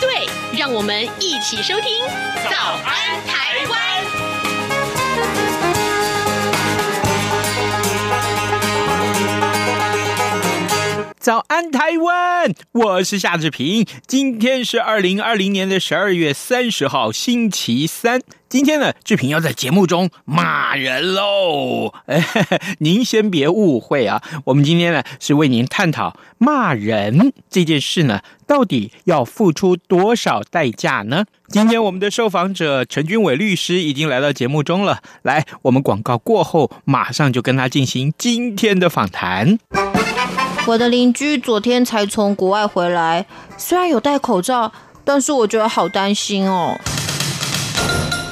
对，让我们一起收听《早安台湾》。早安，台湾！我是夏志平。今天是二零二零年的十二月三十号，星期三。今天呢，志平要在节目中骂人喽。您先别误会啊，我们今天呢是为您探讨骂人这件事呢，到底要付出多少代价呢？今天我们的受访者陈君伟律师已经来到节目中了。来，我们广告过后，马上就跟他进行今天的访谈。我的邻居昨天才从国外回来，虽然有戴口罩，但是我觉得好担心哦。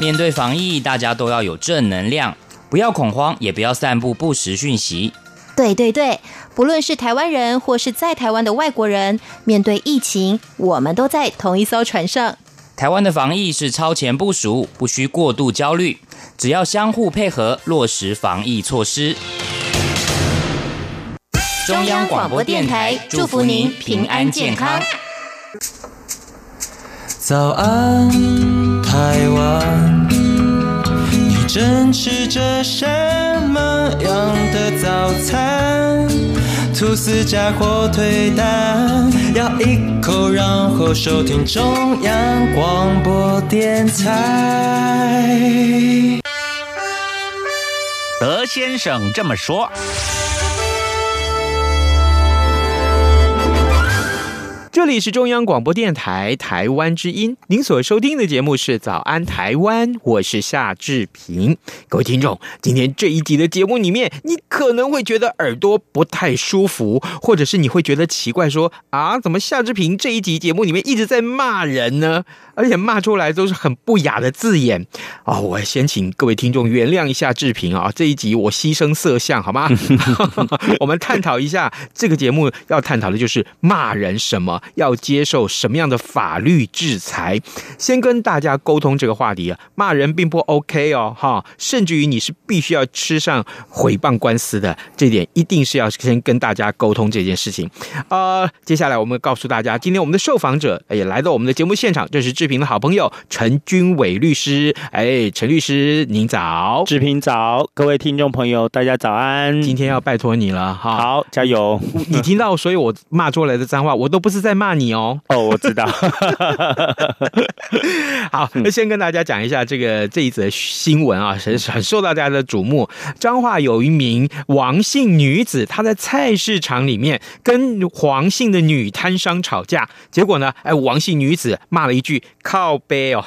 面对防疫，大家都要有正能量，不要恐慌，也不要散布不实讯息。对对对，不论是台湾人或是在台湾的外国人，面对疫情，我们都在同一艘船上。台湾的防疫是超前部署，不需过度焦虑，只要相互配合，落实防疫措施。中央广播电台祝福您平安健康。早安，台湾，你正吃着什么样的早餐？吐司加火腿蛋，咬一口，然后收听中央广播电台。德先生这么说。这里是中央广播电台台湾之音，您所收听的节目是《早安台湾》，我是夏志平。各位听众，今天这一集的节目里面，你可能会觉得耳朵不太舒服，或者是你会觉得奇怪说，说啊，怎么夏志平这一集节目里面一直在骂人呢？而且骂出来都是很不雅的字眼啊、哦！我先请各位听众原谅一下志平啊，这一集我牺牲色相好吗？我们探讨一下这个节目要探讨的就是骂人什么。要接受什么样的法律制裁？先跟大家沟通这个话题啊，骂人并不 OK 哦，哈，甚至于你是必须要吃上诽谤官司的，这点一定是要先跟大家沟通这件事情。呃，接下来我们告诉大家，今天我们的受访者也来到我们的节目现场，这是志平的好朋友陈君伟律师。哎，陈律师您早，志平早，各位听众朋友大家早安，今天要拜托你了哈，好，加油。你听到所以我骂出来的脏话，我都不是在骂。骂你哦！哦，我知道。好，那先跟大家讲一下这个这一则新闻啊，很很受到大家的瞩目。彰化有一名王姓女子，她在菜市场里面跟黄姓的女摊商吵架，结果呢，哎，王姓女子骂了一句“靠背”哦，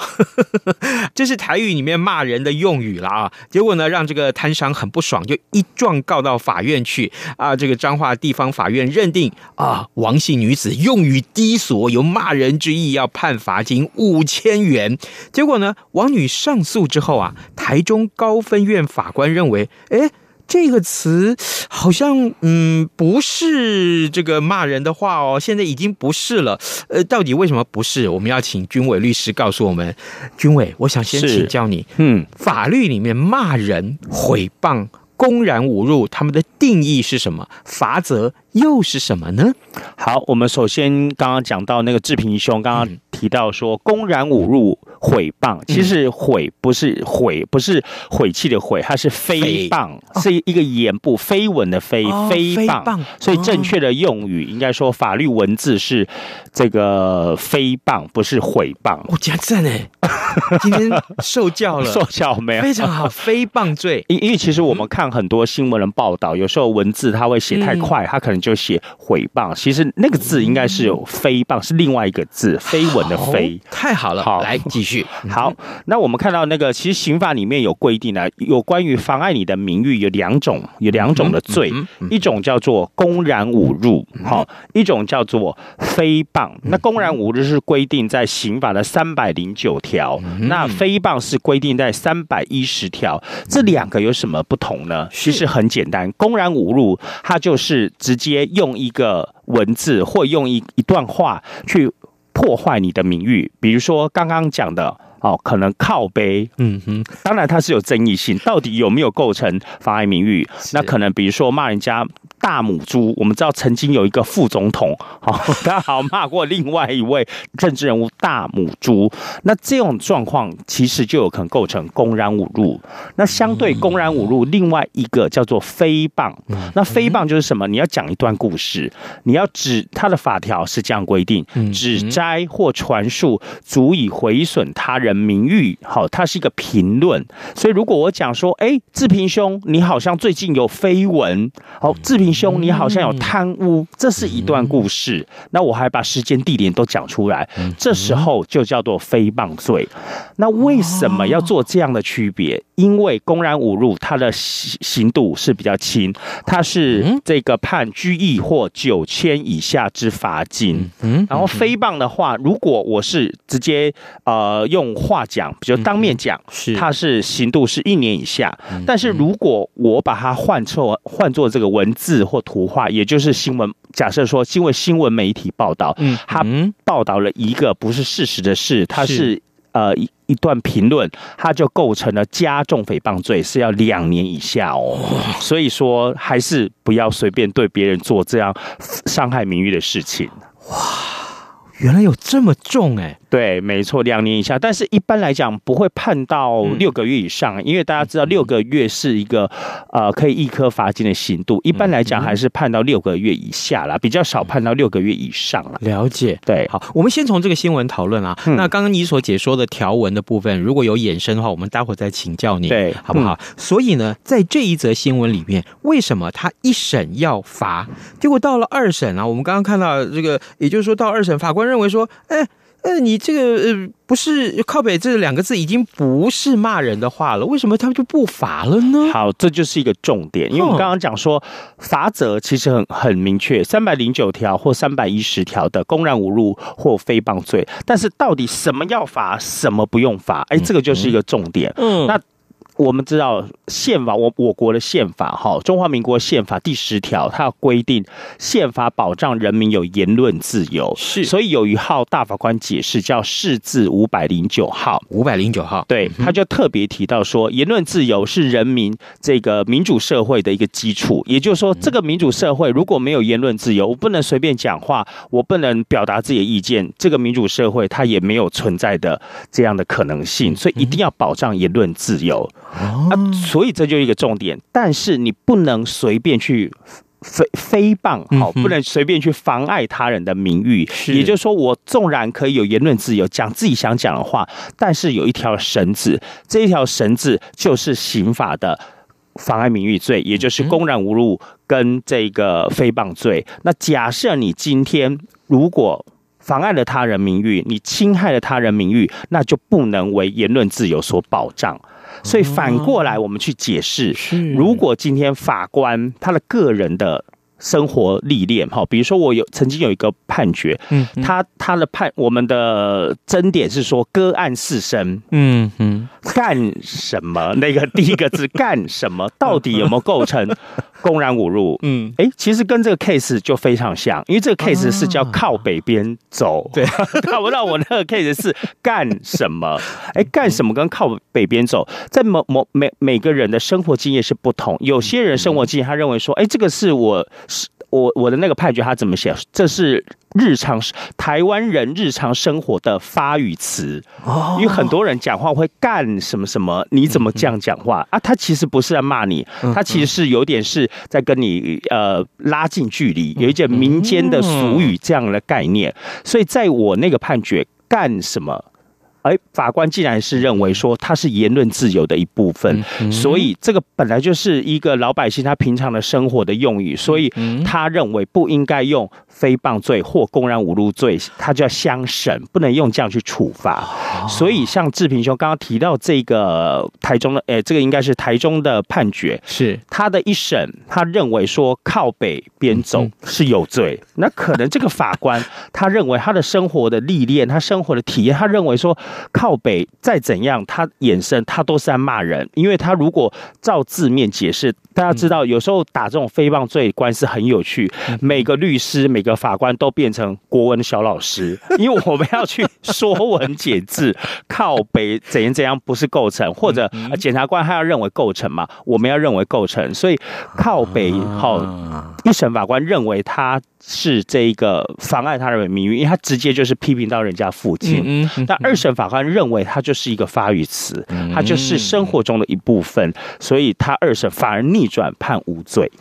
这是台语里面骂人的用语了啊。结果呢，让这个摊商很不爽，就一状告到法院去啊。这个彰化地方法院认定啊，王姓女子用语。低俗有骂人之意，要判罚金五千元。结果呢，王女上诉之后啊，台中高分院法官认为，哎，这个词好像嗯不是这个骂人的话哦，现在已经不是了。呃，到底为什么不是？我们要请军伟律师告诉我们。军伟，我想先请教你，嗯，法律里面骂人、诽谤、公然侮辱，他们的定义是什么？罚则又是什么呢？好，我们首先刚刚讲到那个志平兄刚刚提到说公然侮辱、毁谤，其实毁不是毁，不是毁气的毁，它是诽谤，是一个言不绯闻的绯，诽谤。所以正确的用语应该说法律文字是这个诽谤，不是毁谤。我讲真的，今天受教了，受教没有？非常好，诽谤罪。因因为其实我们看很多新闻的报道，有时候文字他会写太快，他可能就写诽谤。其实那个字应该是有诽谤，是另外一个字，绯闻文的非。太好了，好来继续。好，那我们看到那个，其实刑法里面有规定啊，有关于妨碍你的名誉有两种，有两种的罪，一种叫做公然侮辱，好，一种叫做诽谤。那公然侮辱是规定在刑法的三百零九条，那诽谤是规定在三百一十条。这两个有什么不同呢？其实很简单，公然侮辱它就是直接用一个文字或用一一段话去。破坏你的名誉，比如说刚刚讲的哦，可能靠背，嗯哼，当然它是有争议性，到底有没有构成妨碍名誉？那可能比如说骂人家。大母猪，我们知道曾经有一个副总统，好，他好骂过另外一位政治人物大母猪，那这种状况其实就有可能构成公然侮辱。那相对公然侮辱，另外一个叫做诽谤。那诽谤就是什么？你要讲一段故事，你要指他的法条是这样规定：指摘或传述足以毁损他人名誉。好，它是一个评论。所以如果我讲说，哎，志平兄，你好像最近有绯闻，好，志平。兄，你好像有贪污，这是一段故事。那我还把时间地点都讲出来，这时候就叫做诽谤罪。那为什么要做这样的区别？因为公然侮辱，他的刑刑度是比较轻，他是这个判拘役或九千以下之罚金。嗯然后诽谤的话，如果我是直接呃用话讲，比如当面讲，是他是刑度是一年以下。但是如果我把它换错换作这个文字。或图画，也就是新闻。假设说，因为新闻媒体报道，嗯，他报道了一个不是事实的事，他，是呃一一段评论，他就构成了加重诽谤罪，是要两年以下哦。所以说，还是不要随便对别人做这样伤害名誉的事情。哇，原来有这么重哎。对，没错，两年以下，但是一般来讲不会判到六个月以上，因为大家知道六个月是一个呃可以一科罚金的刑度，一般来讲还是判到六个月以下啦，比较少判到六个月以上了。了解，对，好，我们先从这个新闻讨论啊。那刚刚你所解说的条文的部分，如果有衍生的话，我们待会再请教你，对，好不好？所以呢，在这一则新闻里面，为什么他一审要罚，结果到了二审啊？我们刚刚看到这个，也就是说到二审，法官认为说，哎。那你这个呃，不是靠北这两个字已经不是骂人的话了，为什么他们就不罚了呢？好，这就是一个重点，因为我们刚刚讲说，罚则其实很很明确，三百零九条或三百一十条的公然侮辱或诽谤罪，但是到底什么要罚，什么不用罚？哎，这个就是一个重点。嗯，那。我们知道宪法，我我国的宪法哈，中华民国宪法第十条，它规定宪法保障人民有言论自由，是，所以有一号大法官解释叫释字五百零九号，五百零九号，对，他就特别提到说，言论自由是人民这个民主社会的一个基础，也就是说，这个民主社会如果没有言论自由，我不能随便讲话，我不能表达自己的意见，这个民主社会它也没有存在的这样的可能性，所以一定要保障言论自由。啊，所以这就一个重点，但是你不能随便去诽诽谤，好，不能随便去妨碍他人的名誉。是也就是说，我纵然可以有言论自由，讲自己想讲的话，但是有一条绳子，这一条绳子就是刑法的妨碍名誉罪，也就是公然侮辱跟这个诽谤罪。那假设你今天如果妨碍了他人名誉，你侵害了他人名誉，那就不能为言论自由所保障。所以反过来，我们去解释：如果今天法官他的个人的生活历练，哈，比如说我有曾经有一个判决，嗯，他他的判，我们的争点是说割案四声，嗯嗯，干什么？那个第一个字 干什么？到底有没有构成？公然侮辱，嗯，哎，其实跟这个 case 就非常像，因为这个 case 是叫靠北边走，对，看不到我那个 case 是干什么？哎，干什么跟靠北边走，在某某每每个人的生活经验是不同，有些人生活经验他认为说，哎，这个是我是。我我的那个判决他怎么写？这是日常台湾人日常生活的发语词，因为很多人讲话会干什么什么，你怎么这样讲话啊？他其实不是在骂你，他其实是有点是在跟你呃拉近距离，有一点民间的俗语这样的概念。所以在我那个判决干什么？而法官既然是认为说他是言论自由的一部分，所以这个本来就是一个老百姓他平常的生活的用语，所以他认为不应该用诽谤罪或公然侮辱罪，他就要相审，不能用这样去处罚。所以像志平兄刚刚提到这个台中的，哎，这个应该是台中的判决，是。他的一审，他认为说靠北边走是有罪，那可能这个法官他认为他的生活的历练，他生活的体验，他认为说靠北再怎样，他衍生他都是在骂人，因为他如果照字面解释，大家知道有时候打这种诽谤罪官司很有趣，每个律师每个法官都变成国文小老师，因为我们要去说文解字，靠北怎样怎样不是构成，或者检察官他要认为构成嘛，我们要认为构成，所以靠北好一审法官认为他。是这一个妨碍他人名誉，因为他直接就是批评到人家父亲。嗯嗯。但二审法官认为他就是一个发语词，他就是生活中的一部分，所以他二审反而逆转判无罪。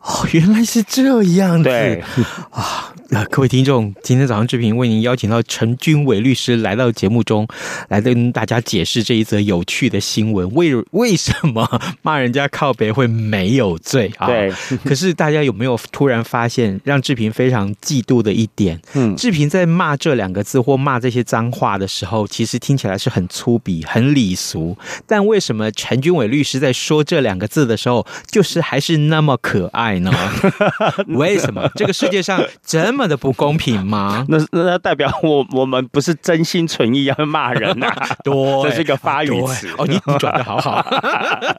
哦，原来是这样子。对啊。那各位听众，今天早上志平为您邀请到陈军伟律师来到节目中，来跟大家解释这一则有趣的新闻。为 为什么骂人家靠北会没有罪啊？对。可是大家有没有突然发现，让志平非常嫉妒的一点？嗯，志平在骂这两个字或骂这些脏话的时候，其实听起来是很粗鄙、很礼俗。但为什么陈军伟律师在说这两个字的时候，就是还是那么可爱呢？为什么这个世界上真？这么的不公平吗？那那代表我我们不是真心纯意要骂人呐、啊？对，这是一个发语词哦。你你转的好好，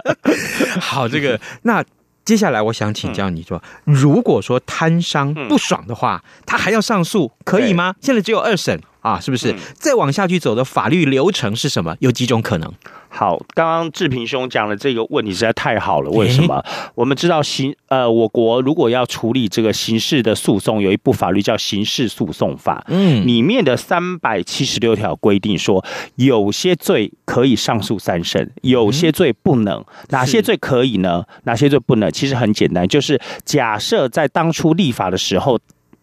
好这个。那接下来我想请教你说，如果说摊商不爽的话，他还要上诉可以吗？现在只有二审啊，是不是？再往下去走的法律流程是什么？有几种可能？好，刚刚志平兄讲的这个问题实在太好了。为什么？我们知道刑呃，我国如果要处理这个刑事的诉讼，有一部法律叫《刑事诉讼法》，嗯，里面的三百七十六条规定说，有些罪可以上诉三审，有些罪不能。哪些罪可以呢？哪些罪不能？其实很简单，就是假设在当初立法的时候。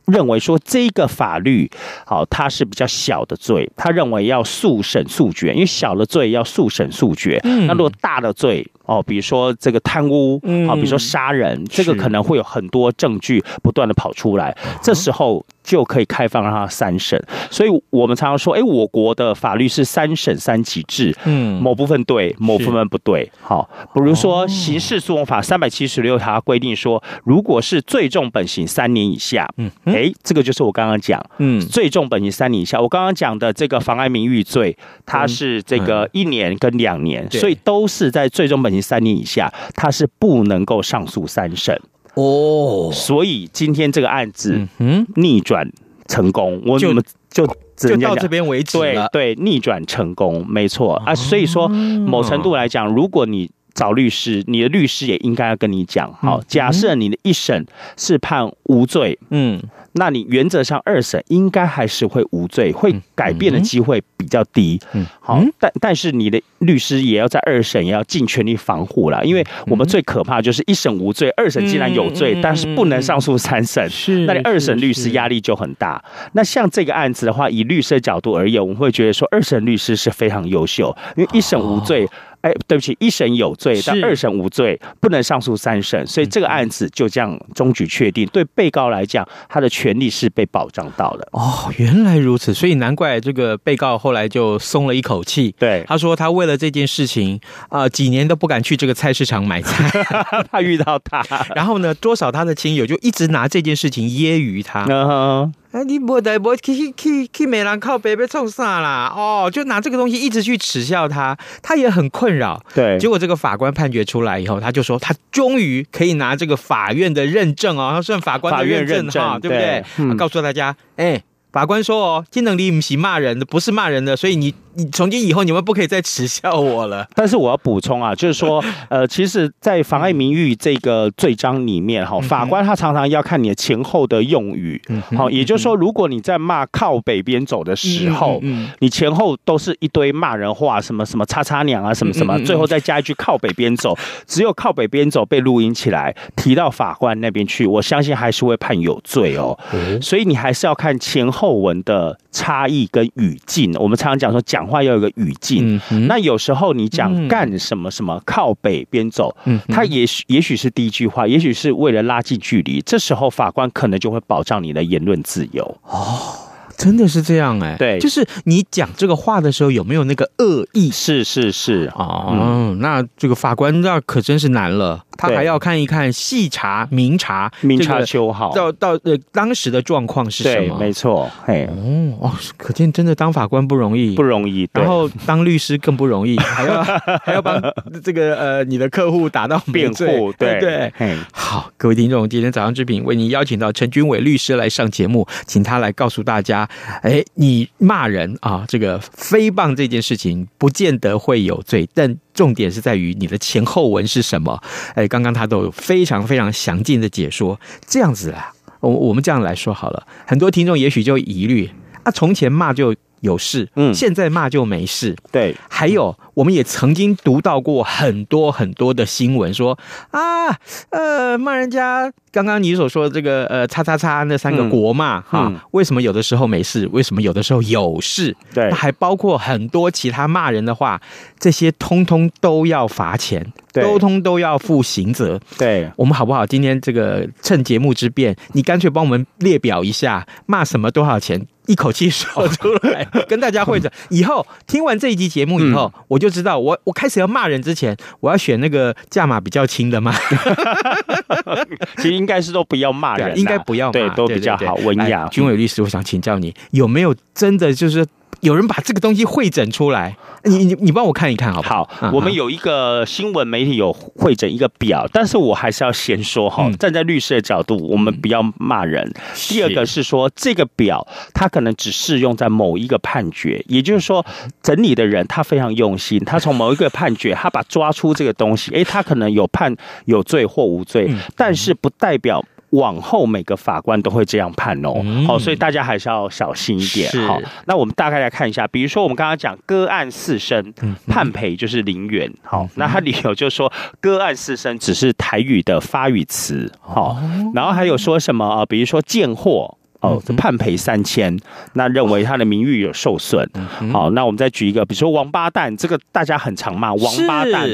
认为说这个法律好，它是比较小的罪，他认为要速审速决，因为小的罪要速审速决。嗯，那如果大的罪哦，比如说这个贪污，啊，比如说杀人，这个可能会有很多证据不断的跑出来，这时候。就可以开放让他三审，所以我们常常说，哎，我国的法律是三审三级制，嗯，某部分对，某部分不对。好，比如说刑事诉讼法三百七十六条规定说，如果是最重本刑三年以下，嗯，哎，这个就是我刚刚讲，嗯，最重本刑三年以下，我刚刚讲的这个妨碍名誉罪，它是这个一年跟两年，所以都是在最重本刑三年以下，他是不能够上诉三审。哦，所以今天这个案子，嗯，逆转成功，我怎么就就到这边为止了？对对，逆转成功，没错啊。所以说，某程度来讲，如果你找律师，你的律师也应该要跟你讲，好，假设你的一审是判无罪，嗯。那你原则上二审应该还是会无罪，会改变的机会比较低。嗯，好，但但是你的律师也要在二审也要尽全力防护啦，因为我们最可怕就是一审无罪，二审既然有罪，但是不能上诉三审，是，那你二审律师压力就很大。那像这个案子的话，以律师的角度而言，我们会觉得说二审律师是非常优秀，因为一审无罪。哎，对不起，一审有罪，但二审无罪，不能上诉三审，所以这个案子就这样终局确定。对被告来讲，他的权利是被保障到了。哦，原来如此，所以难怪这个被告后来就松了一口气。对，他说他为了这件事情啊、呃，几年都不敢去这个菜市场买菜，怕遇到他。然后呢，多少他的亲友就一直拿这件事情揶揄他。Uh-huh. 哎，你不得不去去去去美兰靠北被冲啥啦？哦，就拿这个东西一直去耻笑他，他也很困扰。对，结果这个法官判决出来以后，他就说他终于可以拿这个法院的认证哦，他算法官的认证哈，对不对？告诉大家，哎。法官说：“哦，金能力不是骂人的，不是骂人的，所以你你从今以后你们不可以再耻笑我了。”但是我要补充啊，就是说，呃，其实，在妨碍名誉这个罪章里面，哈，法官他常常要看你的前后的用语，好，也就是说，如果你在骂靠北边走的时候，嗯你前后都是一堆骂人话，什么什么叉叉娘啊，什么什么，最后再加一句靠北边走，只有靠北边走被录音起来提到法官那边去，我相信还是会判有罪哦。所以你还是要看前后。后文的差异跟语境。我们常常讲说，讲话要有个语境。嗯、那有时候你讲干什么什么，靠北边走，嗯，他也许也许是第一句话，也许是为了拉近距离。这时候法官可能就会保障你的言论自由。哦。真的是这样哎、欸，对，就是你讲这个话的时候有没有那个恶意？是是是哦、嗯，那这个法官那可真是难了，他还要看一看细查明查，明查秋毫，到到呃当时的状况是什么？没错，嘿，哦哦，可见真的当法官不容易，不容易，然后当律师更不容易，还要还要帮这个呃你的客户打到辩护，对对，嘿，好，各位听众，今天早上之品为您邀请到陈君伟律师来上节目，请他来告诉大家。哎，你骂人啊，这个诽谤这件事情不见得会有罪，但重点是在于你的前后文是什么。哎，刚刚他都有非常非常详尽的解说。这样子啦，我我们这样来说好了，很多听众也许就疑虑啊，从前骂就有事，嗯，现在骂就没事。对，还有我们也曾经读到过很多很多的新闻，说啊，呃，骂人家。刚刚你所说的这个呃，叉叉叉那三个国骂哈，为什么有的时候没事，为什么有的时候有事？对，还包括很多其他骂人的话，这些通通都要罚钱，通通都要负刑责。对，我们好不好？今天这个趁节目之便，你干脆帮我们列表一下，骂什么多少钱，一口气说出来，跟大家会诊。以后听完这一集节目以后，我就知道，我我开始要骂人之前，我要选那个价码比较轻的嘛。其实。应该是都不要骂人，应该不要骂，对，都比较好文雅。军伟律师，我想请教你，有没有真的就是有人把这个东西汇整出来？你你你帮我看一看好不好？好，我们有一个新闻媒体有汇整一个表，但是我还是要先说哈，站在律师的角度，我们不要骂人。第二个是说，这个表它可能只适用在某一个判决，也就是说，整理的人他非常用心，他从某一个判决，他把抓出这个东西，诶，他可能有判有罪或无罪，但是不代表。往后每个法官都会这样判哦，好，所以大家还是要小心一点。好，那我们大概来看一下，比如说我们刚刚讲割案四声判赔就是零元，好，那他理由就是说割案四声只是台语的发语词，好，然后还有说什么啊？比如说贱货。哦，判赔三千，那认为他的名誉有受损。好，那我们再举一个，比如说王八蛋，这个大家很常骂，王八蛋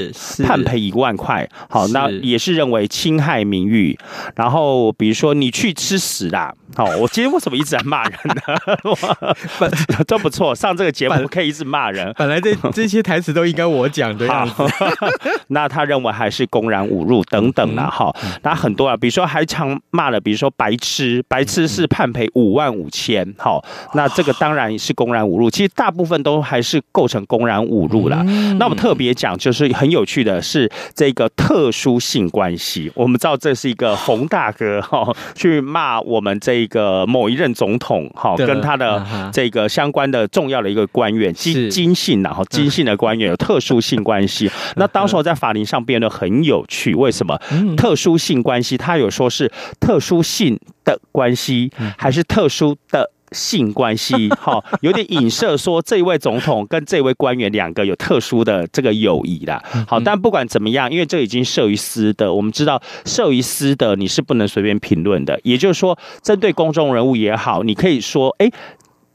判赔一万块。好，那也是认为侵害名誉。然后比如说你去吃屎啦。好，我今天为什么一直在骂人呢？本都不错，上这个节目可以一直骂人。本来这 这些台词都应该我讲的呀。那他认为还是公然侮辱等等啦。哈，那很多啊，比如说还常骂了，比如说白痴，白痴是判赔五万五千。好，那这个当然是公然侮辱。其实大部分都还是构成公然侮辱了。那我们特别讲，就是很有趣的是这个特殊性关系。我们知道这是一个洪大哥哈去骂我们这。一个某一任总统，哈，跟他的这个相关的重要的一个官员，金金姓然后金姓的官员有特殊性关系。那当时候在法庭上辩论很有趣，为什么？特殊性关系，他有说是特殊性的关系，还是特殊的？性关系，哈，有点影射说这一位总统跟这位官员两个有特殊的这个友谊啦。好，但不管怎么样，因为这已经涉于私的，我们知道涉于私的你是不能随便评论的。也就是说，针对公众人物也好，你可以说，哎。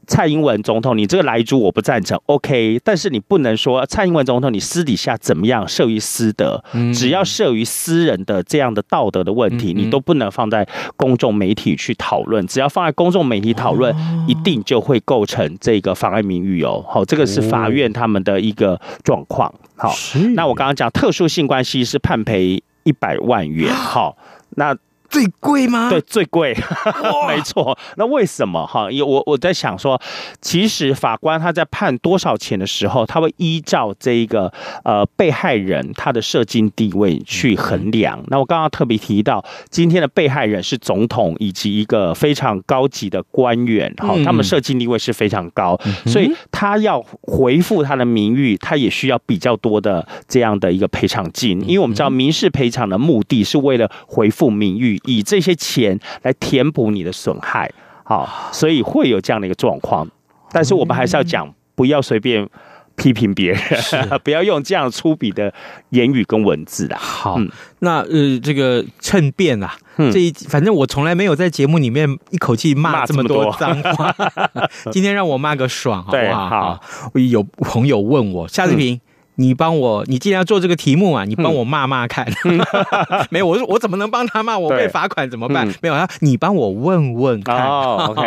蔡英文总统，你这个莱猪我不赞成，OK，但是你不能说蔡英文总统你私底下怎么样涉于私德，只要涉于私人的这样的道德的问题，你都不能放在公众媒体去讨论。只要放在公众媒体讨论，一定就会构成这个妨碍名誉哦。好，这个是法院他们的一个状况。好，那我刚刚讲特殊性关系是判赔一百万元。好，那。最贵吗？对，最贵，没错。那为什么哈？因为我我在想说，其实法官他在判多少钱的时候，他会依照这一个呃被害人他的社经地位去衡量。那我刚刚特别提到，今天的被害人是总统以及一个非常高级的官员，哈，他们社经地位是非常高，所以他要回复他的名誉，他也需要比较多的这样的一个赔偿金。因为我们知道民事赔偿的目的是为了回复名誉。以这些钱来填补你的损害，好，所以会有这样的一个状况。但是我们还是要讲，不要随便批评别人，不要用这样粗鄙的言语跟文字啦。好，嗯那呃，这个趁便啊，嗯这一反正我从来没有在节目里面一口气骂这么多脏话，今天让我骂个爽，好不好？好，有朋友问我夏志平。你帮我，你既然要做这个题目啊，你帮我骂骂看。嗯、没有，我说我怎么能帮他骂？我被罚款怎么办？嗯、没有啊，你帮我问问看。哦，OK。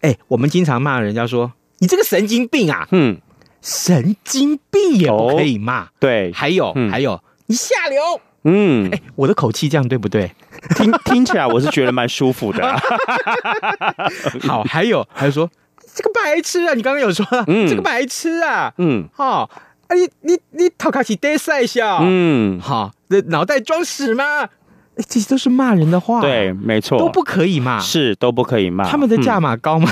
哎、欸，我们经常骂人家说你这个神经病啊，嗯，神经病也不可以骂。哦、对，还有、嗯、还有，你下流。嗯，哎、欸，我的口气这样对不对？听听起来我是觉得蛮舒服的、啊。好，还有还有说这个白痴啊，你刚刚有说，嗯，这个白痴啊，嗯，好。啊，你你你头壳是呆塞笑，嗯，好，这脑袋装屎吗？这些都是骂人的话，对，没错，都不可以骂，是都不可以骂。他们的价码高吗？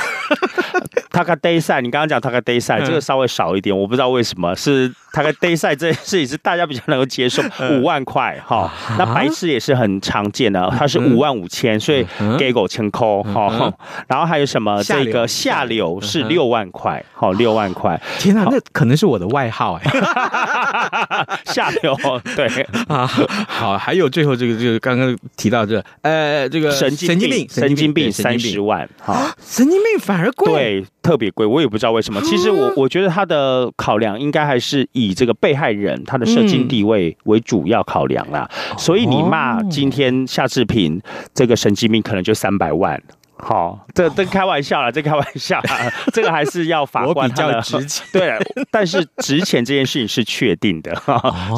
他个 day 赛，你刚刚讲他个 day 赛，这个稍微少一点，我不知道为什么是他个 day 赛这件事情是大家比较能够接受，五万块哈。那白痴也是很常见的，它是五万五千，所以给狗千扣哈。然后还有什么？这个下流是六万块，好六万块。天哪，那可能是我的外号哎。下流对。啊，好，还有最后这个就是刚刚提到这呃这个神经病神经病三十万哈，神经病反而贵。对。特别贵，我也不知道为什么。其实我我觉得他的考量应该还是以这个被害人他的社经地位为主要考量啦。嗯、所以你骂今天夏志平这个神经病，可能就三百万。好、哦，这这开玩笑了，这开玩笑啦，这 个还是要法官比较值钱。对，但是值钱这件事情是确定的，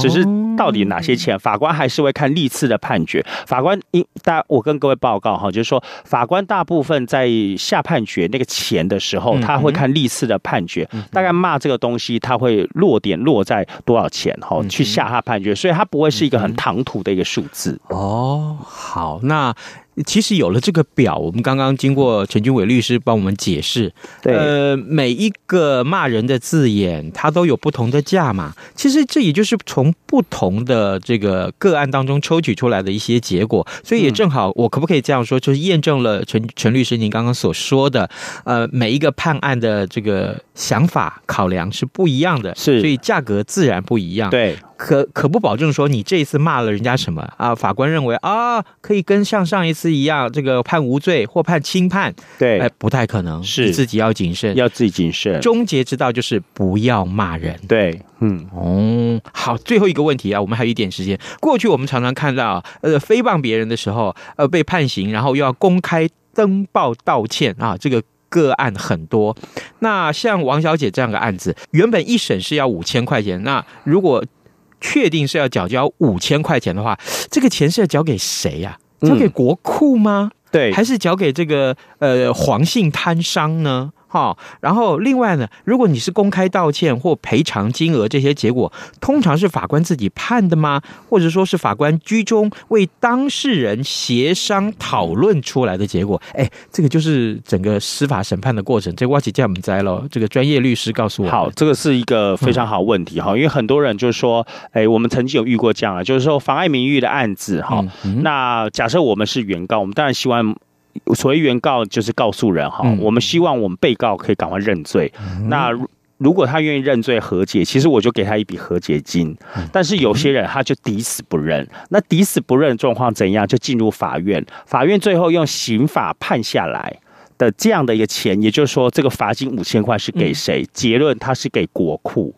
只是到底哪些钱，法官还是会看历次的判决。法官应大，我跟各位报告哈，就是说法官大部分在下判决那个钱的时候，他会看历次的判决，大概骂这个东西，他会落点落在多少钱哈，去下他判决，所以他不会是一个很唐突的一个数字。哦，好，那。其实有了这个表，我们刚刚经过陈军伟律师帮我们解释，对，呃，每一个骂人的字眼，它都有不同的价码。其实这也就是从不同的这个个案当中抽取出来的一些结果。所以也正好，我可不可以这样说，就是验证了陈陈律师您刚刚所说的，呃，每一个判案的这个想法考量是不一样的，是，所以价格自然不一样。对。可可不保证说你这一次骂了人家什么啊？法官认为啊，可以跟像上一次一样，这个判无罪或判轻判，对，哎，不太可能，是自己要谨慎，要自己谨慎。终结之道就是不要骂人，对，嗯，哦，好，最后一个问题啊，我们还有一点时间。过去我们常常看到，呃，诽谤别人的时候，呃，被判刑，然后又要公开登报道歉啊，这个。个案很多，那像王小姐这样的案子，原本一审是要五千块钱，那如果确定是要缴交五千块钱的话，这个钱是要交给谁呀？交给国库吗？对，还是交给这个呃黄姓摊商呢？好，然后另外呢，如果你是公开道歉或赔偿金额这些结果，通常是法官自己判的吗？或者说是法官居中为当事人协商讨论出来的结果？哎，这个就是整个司法审判的过程。这我是这样在喽，这个专业律师告诉我。好，这个是一个非常好问题哈，嗯、因为很多人就是说，哎，我们曾经有遇过这样啊，就是说妨碍名誉的案子哈。嗯嗯、那假设我们是原告，我们当然希望。所谓原告就是告诉人哈，嗯、我们希望我们被告可以赶快认罪。嗯、那如果他愿意认罪和解，其实我就给他一笔和解金。嗯、但是有些人他就抵死不认，那抵死不认的状况怎样？就进入法院，法院最后用刑法判下来的这样的一个钱，也就是说，这个罚金五千块是给谁？嗯、结论它是给国库。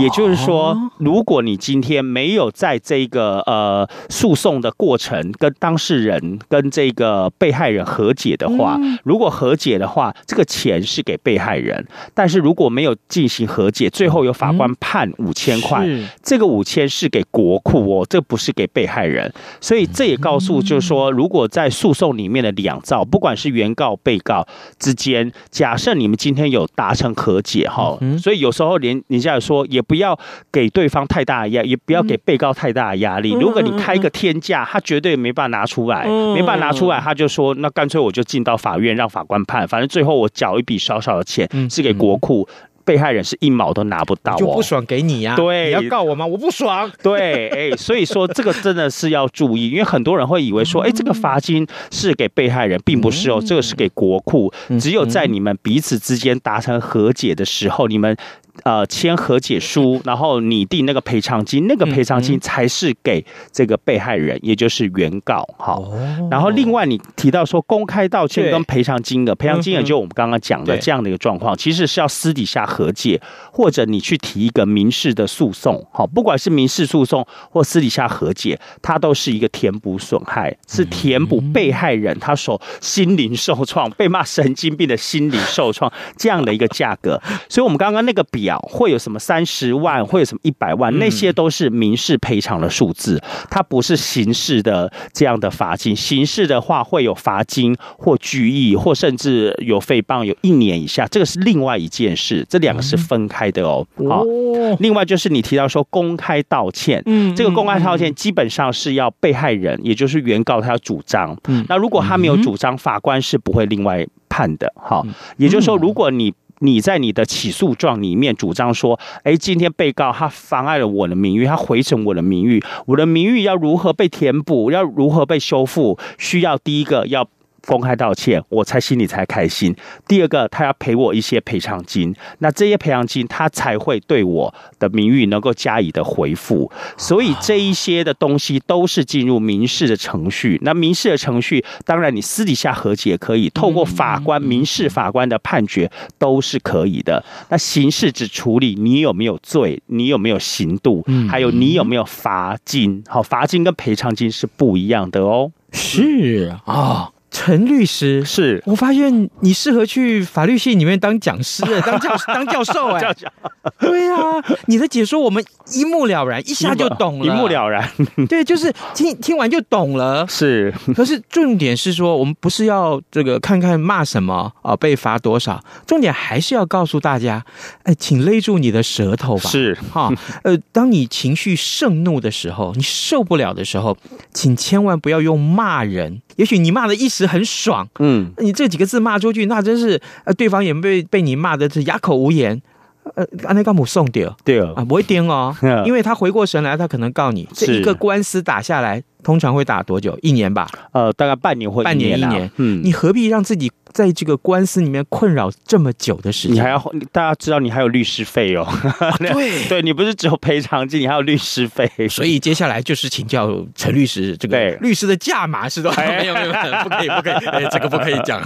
也就是说，如果你今天没有在这个呃诉讼的过程跟当事人跟这个被害人和解的话，如果和解的话，这个钱是给被害人；但是如果没有进行和解，最后由法官判五千块，这个五千是给国库哦，这不是给被害人。所以这也告诉就是说，如果在诉讼里面的两造，不管是原告、被告之间，假设你们今天有达成和解哈，所以有时候连人家也说。也不要给对方太大的压，也不要给被告太大的压力。如果你开一个天价，他绝对没办法拿出来，没办法拿出来，他就说那干脆我就进到法院让法官判，反正最后我缴一笔少少的钱是给国库，被害人是一毛都拿不到，就不爽给你呀？对，你要告我吗？我不爽。对，哎，所以说这个真的是要注意，因为很多人会以为说，哎，这个罚金是给被害人，并不是哦，这个是给国库。只有在你们彼此之间达成和解的时候，你们。呃签和解书，然后拟定那个赔偿金，那个赔偿金才是给这个被害人，也就是原告。好，然后另外你提到说公开道歉跟赔偿金额，赔偿金额就我们刚刚讲的这样的一个状况，其实是要私底下和解，或者你去提一个民事的诉讼。好，不管是民事诉讼或私底下和解，它都是一个填补损害，是填补被害人他所心灵受创、被骂神经病的心理受创这样的一个价格。所以，我们刚刚那个表会有什么三十万，会有什么一百万，那些都是民事赔偿的数字，它不是刑事的这样的罚金。刑事的话会有罚金或拘役，或甚至有诽谤，有一年以下，这个是另外一件事，这两个是分开的哦。好，另外就是你提到说公开道歉，嗯，这个公开道歉基本上是要被害人，也就是原告他要主张，嗯，那如果他没有主张，法官是不会另外判的。好，也就是说，如果你你在你的起诉状里面主张说，哎，今天被告他妨碍了我的名誉，他毁损我的名誉，我的名誉要如何被填补，要如何被修复，需要第一个要。公开道歉，我才心里才开心。第二个，他要赔我一些赔偿金，那这些赔偿金他才会对我的名誉能够加以的回复。所以这一些的东西都是进入民事的程序。那民事的程序，当然你私底下和解可以，透过法官、民事法官的判决都是可以的。那刑事只处理你有没有罪，你有没有刑度，还有你有没有罚金。好，罚金跟赔偿金是不一样的哦。是啊。陈律师，是我发现你适合去法律系里面当讲师，当教当教授哎，对啊，你的解说我们一目了然，一下就懂了，一目了然。对，就是听听完就懂了。是，可是重点是说，我们不是要这个看看骂什么啊，被罚多少，重点还是要告诉大家，哎，请勒住你的舌头吧。是哈，呃，当你情绪盛怒的时候，你受不了的时候，请千万不要用骂人。也许你骂的一时很爽，嗯，你这几个字骂出去，那真是呃，对方也被被你骂的是哑口无言，呃，安内干姆送掉，对啊，不会颠哦，因为他回过神来，他可能告你，这一个官司打下来。通常会打多久？一年吧，呃，大概半年或半年一年。嗯，你何必让自己在这个官司里面困扰这么久的时间？你还要大家知道你还有律师费哦。对，对你不是只有赔偿金，你还有律师费。所以接下来就是请教陈律师，这个律师的价码是多少？没有没有，不可以不可以，哎，这个不可以讲。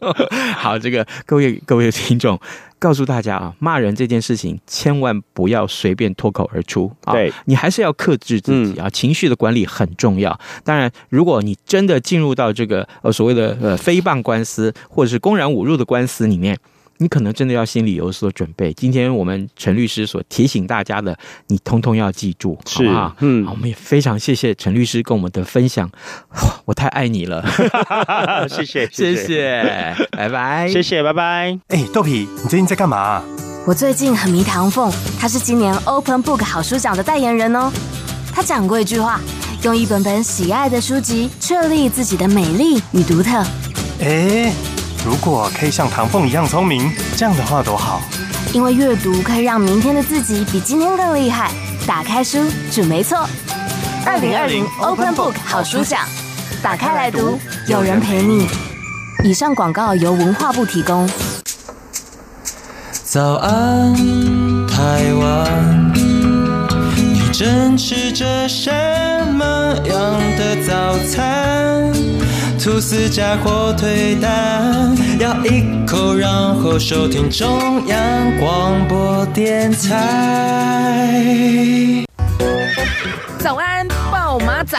好，这个各位各位听众。告诉大家啊，骂人这件事情千万不要随便脱口而出啊！对，你还是要克制自己啊，情绪的管理很重要。当然，如果你真的进入到这个呃所谓的呃诽谤官司或者是公然侮辱的官司里面。你可能真的要心里有所准备。今天我们陈律师所提醒大家的，你通通要记住，好不好？嗯，好，我们也非常谢谢陈律师跟我们的分享，我太爱你了，谢谢，谢谢，拜拜，谢谢，拜拜。哎，豆皮，你最近在干嘛？我最近很迷唐凤，他是今年 Open Book 好书奖的代言人哦。他讲过一句话：用一本本喜爱的书籍，确立自己的美丽与独特。哎。如果可以像唐凤一样聪明，这样的话多好！因为阅读可以让明天的自己比今天更厉害。打开书，准没错。二零二零 Open Book 好书奖，打开来读，有人陪你。以上广告由文化部提供。早安，台湾，你正吃着什么样的早餐？吐司加火腿蛋，咬一口，然后收听中央广播电台。早安，豹马仔。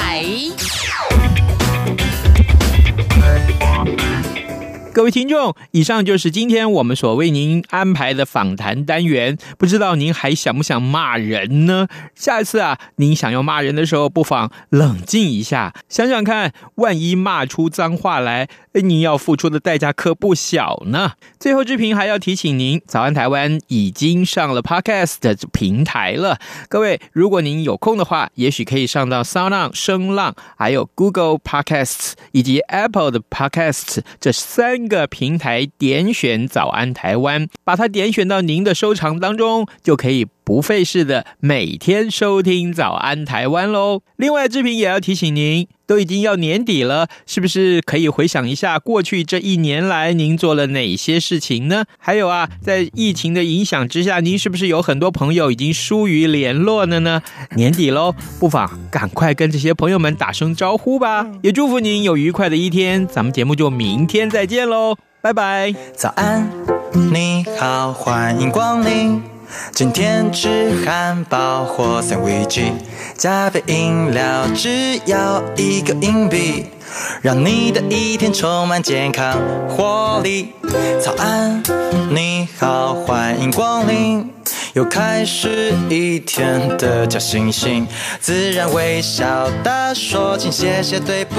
各位听众，以上就是今天我们所为您安排的访谈单元。不知道您还想不想骂人呢？下一次啊，您想要骂人的时候，不妨冷静一下，想想看，万一骂出脏话来，您要付出的代价可不小呢。最后，志平还要提醒您，早安台湾已经上了 Podcast 平台了。各位，如果您有空的话，也许可以上到 Sound 声浪，还有 Google Podcasts 以及 Apple 的 Podcasts 这三。个平台点选“早安台湾”，把它点选到您的收藏当中，就可以不费事的每天收听早安台湾喽。另外，志平也要提醒您，都已经要年底了，是不是可以回想一下过去这一年来您做了哪些事情呢？还有啊，在疫情的影响之下，您是不是有很多朋友已经疏于联络了呢？年底喽，不妨赶快跟这些朋友们打声招呼吧。也祝福您有愉快的一天，咱们节目就明天再见喽，拜拜。早安，你好，欢迎光临。今天吃汉堡或三明治，加杯饮料只要一个硬币，让你的一天充满健康活力。早安，你好，欢迎光临，又开始一天的假惺惺，自然微笑地说请谢谢对不